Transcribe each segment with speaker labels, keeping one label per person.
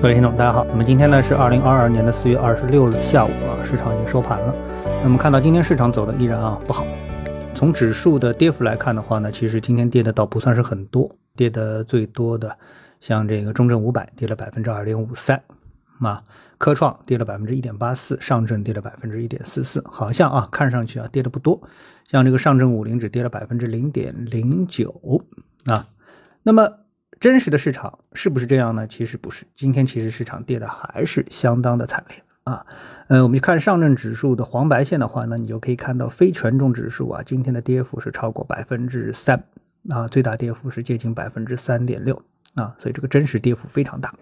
Speaker 1: 各位听众，大家好。那么今天呢是二零二二年的四月二十六日下午啊，市场已经收盘了。那么看到今天市场走的依然啊不好。从指数的跌幅来看的话呢，其实今天跌的倒不算是很多，跌的最多的像这个中证五百跌了百分之二点五三，啊，科创跌了百分之一点八四，上证跌了百分之一点四四，好像啊看上去啊跌的不多。像这个上证五零只跌了百分之零点零九啊，那么。真实的市场是不是这样呢？其实不是，今天其实市场跌的还是相当的惨烈啊。呃，我们去看上证指数的黄白线的话呢，你就可以看到非权重指数啊，今天的跌幅是超过百分之三啊，最大跌幅是接近百分之三点六啊，所以这个真实跌幅非常大。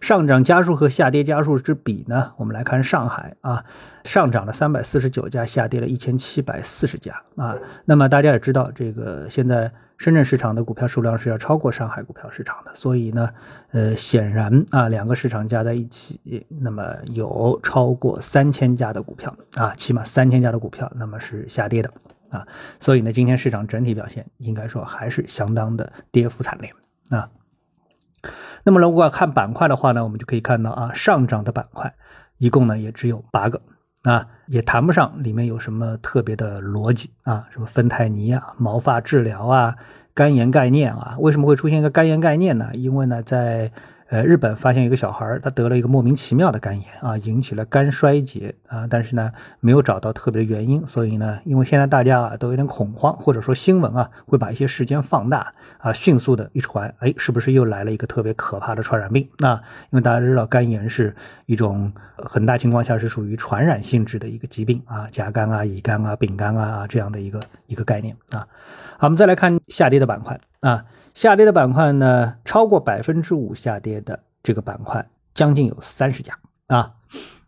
Speaker 1: 上涨家数和下跌家数之比呢，我们来看上海啊，上涨了三百四十九家，下跌了一千七百四十家啊。那么大家也知道，这个现在。深圳市场的股票数量是要超过上海股票市场的，所以呢，呃，显然啊，两个市场加在一起，那么有超过三千家的股票啊，起码三千家的股票，那么是下跌的啊，所以呢，今天市场整体表现应该说还是相当的跌幅惨烈啊。那么如果看板块的话呢，我们就可以看到啊，上涨的板块一共呢也只有八个。啊，也谈不上里面有什么特别的逻辑啊，什么芬太尼啊、毛发治疗啊、肝炎概念啊，为什么会出现一个肝炎概念呢？因为呢，在呃，日本发现一个小孩他得了一个莫名其妙的肝炎啊，引起了肝衰竭啊，但是呢，没有找到特别原因，所以呢，因为现在大家啊都有点恐慌，或者说新闻啊会把一些事件放大啊，迅速的一传，哎，是不是又来了一个特别可怕的传染病？那因为大家知道肝炎是一种很大情况下是属于传染性质的一个疾病啊，甲肝啊、乙肝啊、丙肝啊这样的一个一个概念啊。好，我们再来看下跌的板块啊。下跌的板块呢，超过百分之五下跌的这个板块将近有三十家啊。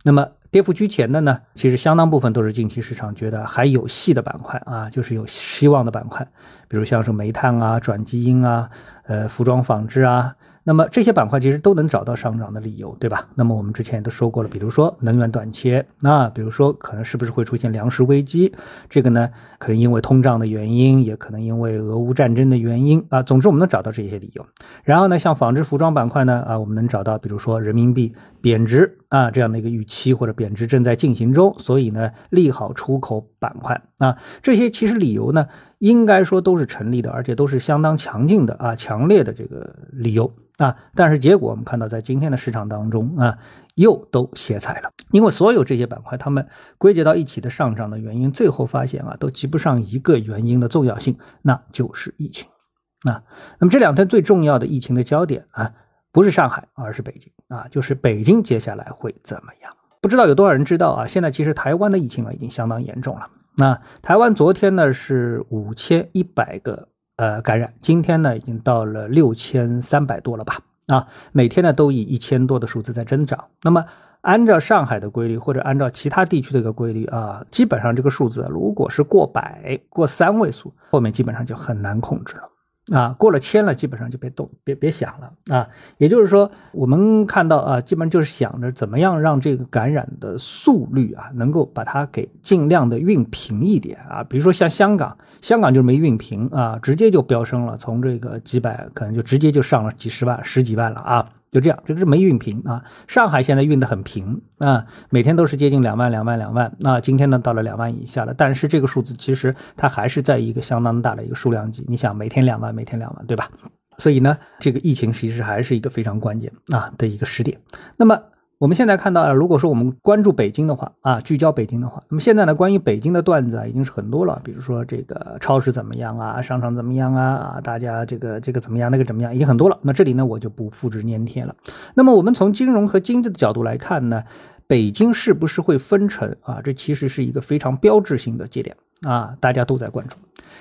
Speaker 1: 那么跌幅居前的呢，其实相当部分都是近期市场觉得还有戏的板块啊，就是有希望的板块，比如像是煤炭啊、转基因啊、呃、服装纺织啊。那么这些板块其实都能找到上涨的理由，对吧？那么我们之前也都说过了，比如说能源短缺，那比如说可能是不是会出现粮食危机？这个呢，可能因为通胀的原因，也可能因为俄乌战争的原因啊。总之，我们能找到这些理由。然后呢，像纺织服装板块呢，啊，我们能找到，比如说人民币贬值啊这样的一个预期，或者贬值正在进行中，所以呢，利好出口板块啊。这些其实理由呢，应该说都是成立的，而且都是相当强劲的啊，强烈的这个理由。啊，但是结果我们看到，在今天的市场当中啊，又都歇菜了。因为所有这些板块，它们归结到一起的上涨的原因，最后发现啊，都及不上一个原因的重要性，那就是疫情。啊，那么这两天最重要的疫情的焦点啊，不是上海，而是北京啊，就是北京接下来会怎么样？不知道有多少人知道啊？现在其实台湾的疫情啊，已经相当严重了。那台湾昨天呢是五千一百个。呃，感染今天呢已经到了六千三百多了吧？啊，每天呢都以一千多的数字在增长。那么按照上海的规律，或者按照其他地区的一个规律啊，基本上这个数字如果是过百、过三位数，后面基本上就很难控制了。啊，过了千了，基本上就别动，别别想了啊。也就是说，我们看到啊，基本上就是想着怎么样让这个感染的速率啊，能够把它给尽量的熨平一点啊。比如说像香港，香港就没熨平啊，直接就飙升了，从这个几百可能就直接就上了几十万、十几万了啊。就这样，这个是没熨平啊。上海现在熨的很平啊，每天都是接近两万、两万、两万。那今天呢，到了两万以下了。但是这个数字其实它还是在一个相当大的一个数量级。你想，每天两万，每天两万，对吧？所以呢，这个疫情其实还是一个非常关键啊的一个时点。那么。我们现在看到啊，如果说我们关注北京的话啊，聚焦北京的话，那么现在呢，关于北京的段子啊，已经是很多了。比如说这个超市怎么样啊，商场怎么样啊，啊，大家这个这个怎么样，那个怎么样，已经很多了。那这里呢，我就不复制粘贴了。那么我们从金融和经济的角度来看呢，北京是不是会分成啊？这其实是一个非常标志性的节点啊，大家都在关注。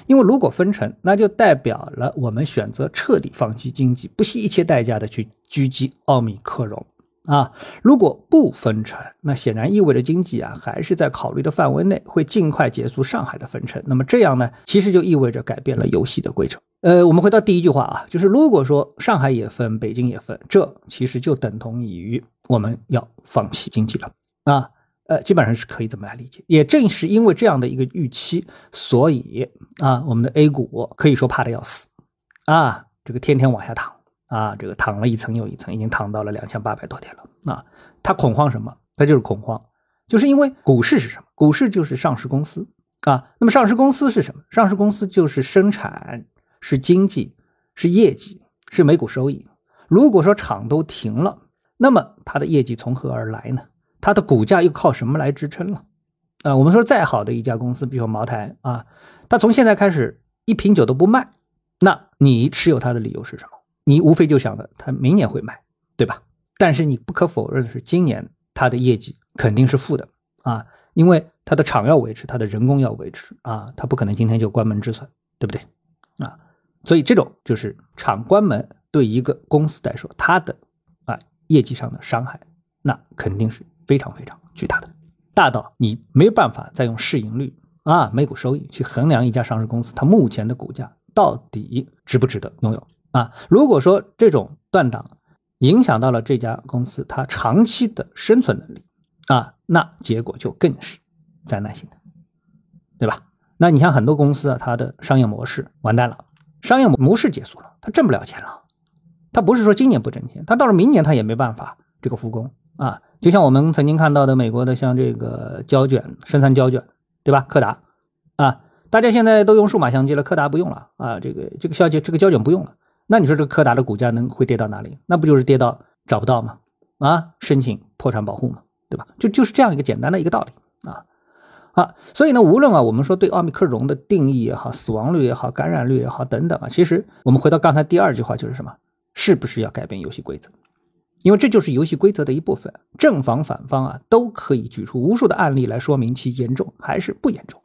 Speaker 1: 因为如果分成，那就代表了我们选择彻底放弃经济，不惜一切代价的去狙击奥密克戎。啊，如果不分成，那显然意味着经济啊还是在考虑的范围内，会尽快结束上海的分成。那么这样呢，其实就意味着改变了游戏的规则。呃，我们回到第一句话啊，就是如果说上海也分，北京也分，这其实就等同于我们要放弃经济了啊。呃，基本上是可以这么来理解。也正是因为这样的一个预期，所以啊，我们的 A 股可以说怕的要死啊，这个天天往下躺。啊，这个躺了一层又一层，已经躺到了两千八百多点了啊。他恐慌什么？他就是恐慌，就是因为股市是什么？股市就是上市公司啊。那么上市公司是什么？上市公司就是生产，是经济，是业绩，是每股收益。如果说厂都停了，那么它的业绩从何而来呢？它的股价又靠什么来支撑了？啊，我们说再好的一家公司，比如说茅台啊，它从现在开始一瓶酒都不卖，那你持有它的理由是什么？你无非就想着它明年会卖，对吧？但是你不可否认的是，今年它的业绩肯定是负的啊，因为它的厂要维持，它的人工要维持啊，它不可能今天就关门止损，对不对？啊，所以这种就是厂关门对一个公司来说，它的啊业绩上的伤害，那肯定是非常非常巨大的，大到你没有办法再用市盈率啊每股收益去衡量一家上市公司它目前的股价到底值不值得拥有。啊，如果说这种断档影响到了这家公司它长期的生存能力啊，那结果就更是灾难性的，对吧？那你像很多公司啊，它的商业模式完蛋了，商业模式结束了，它挣不了钱了，它不是说今年不挣钱，它到了明年它也没办法这个复工啊。就像我们曾经看到的美国的像这个胶卷生产胶卷，对吧？柯达啊，大家现在都用数码相机了，柯达不用了啊，这个这个胶卷这个胶卷不用了。那你说这柯达的股价能会跌到哪里？那不就是跌到找不到吗？啊，申请破产保护嘛，对吧？就就是这样一个简单的一个道理啊啊！所以呢，无论啊，我们说对奥密克戎的定义也好，死亡率也好，感染率也好等等啊，其实我们回到刚才第二句话就是什么？是不是要改变游戏规则？因为这就是游戏规则的一部分，正方反方啊都可以举出无数的案例来说明其严重还是不严重。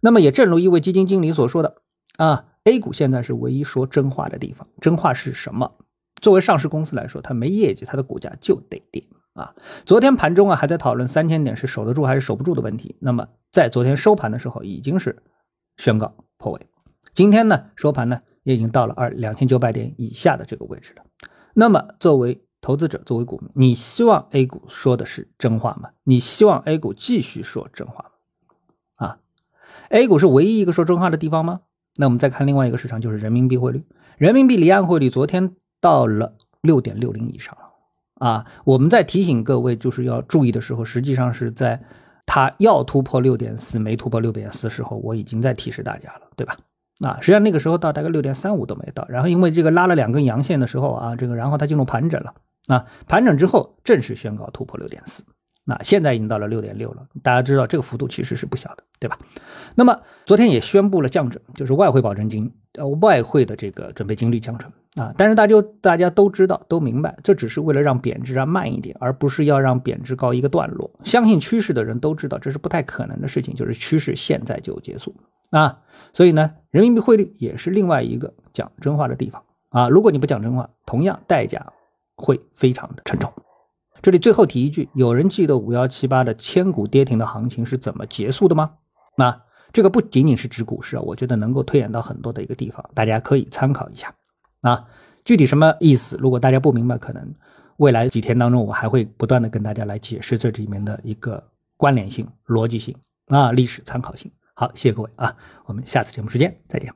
Speaker 1: 那么也正如一位基金经理所说的啊。A 股现在是唯一说真话的地方，真话是什么？作为上市公司来说，它没业绩，它的股价就得跌啊！昨天盘中啊还在讨论三千点是守得住还是守不住的问题，那么在昨天收盘的时候已经是宣告破位，今天呢收盘呢也已经到了二两千九百点以下的这个位置了。那么作为投资者，作为股民，你希望 A 股说的是真话吗？你希望 A 股继续说真话吗？啊，A 股是唯一一个说真话的地方吗？那我们再看另外一个市场，就是人民币汇率。人民币离岸汇率昨天到了六点六零以上了啊！我们在提醒各位就是要注意的时候，实际上是在它要突破六点四没突破六点四的时候，我已经在提示大家了，对吧？啊，实际上那个时候到大概六点三五都没到，然后因为这个拉了两根阳线的时候啊，这个然后它进入盘整了啊，盘整之后正式宣告突破六点四。那现在已经到了六点六了，大家知道这个幅度其实是不小的，对吧？那么昨天也宣布了降准，就是外汇保证金，呃，外汇的这个准备金率降准啊。但是大家大家都知道，都明白，这只是为了让贬值啊慢一点，而不是要让贬值告一个段落。相信趋势的人都知道，这是不太可能的事情，就是趋势现在就结束啊。所以呢，人民币汇率也是另外一个讲真话的地方啊。如果你不讲真话，同样代价会非常的沉重。这里最后提一句，有人记得五幺七八的千股跌停的行情是怎么结束的吗？那这个不仅仅是指股市啊，我觉得能够推演到很多的一个地方，大家可以参考一下啊。具体什么意思？如果大家不明白，可能未来几天当中我还会不断的跟大家来解释这里面的一个关联性、逻辑性啊、历史参考性。好，谢谢各位啊，我们下次节目时间再见。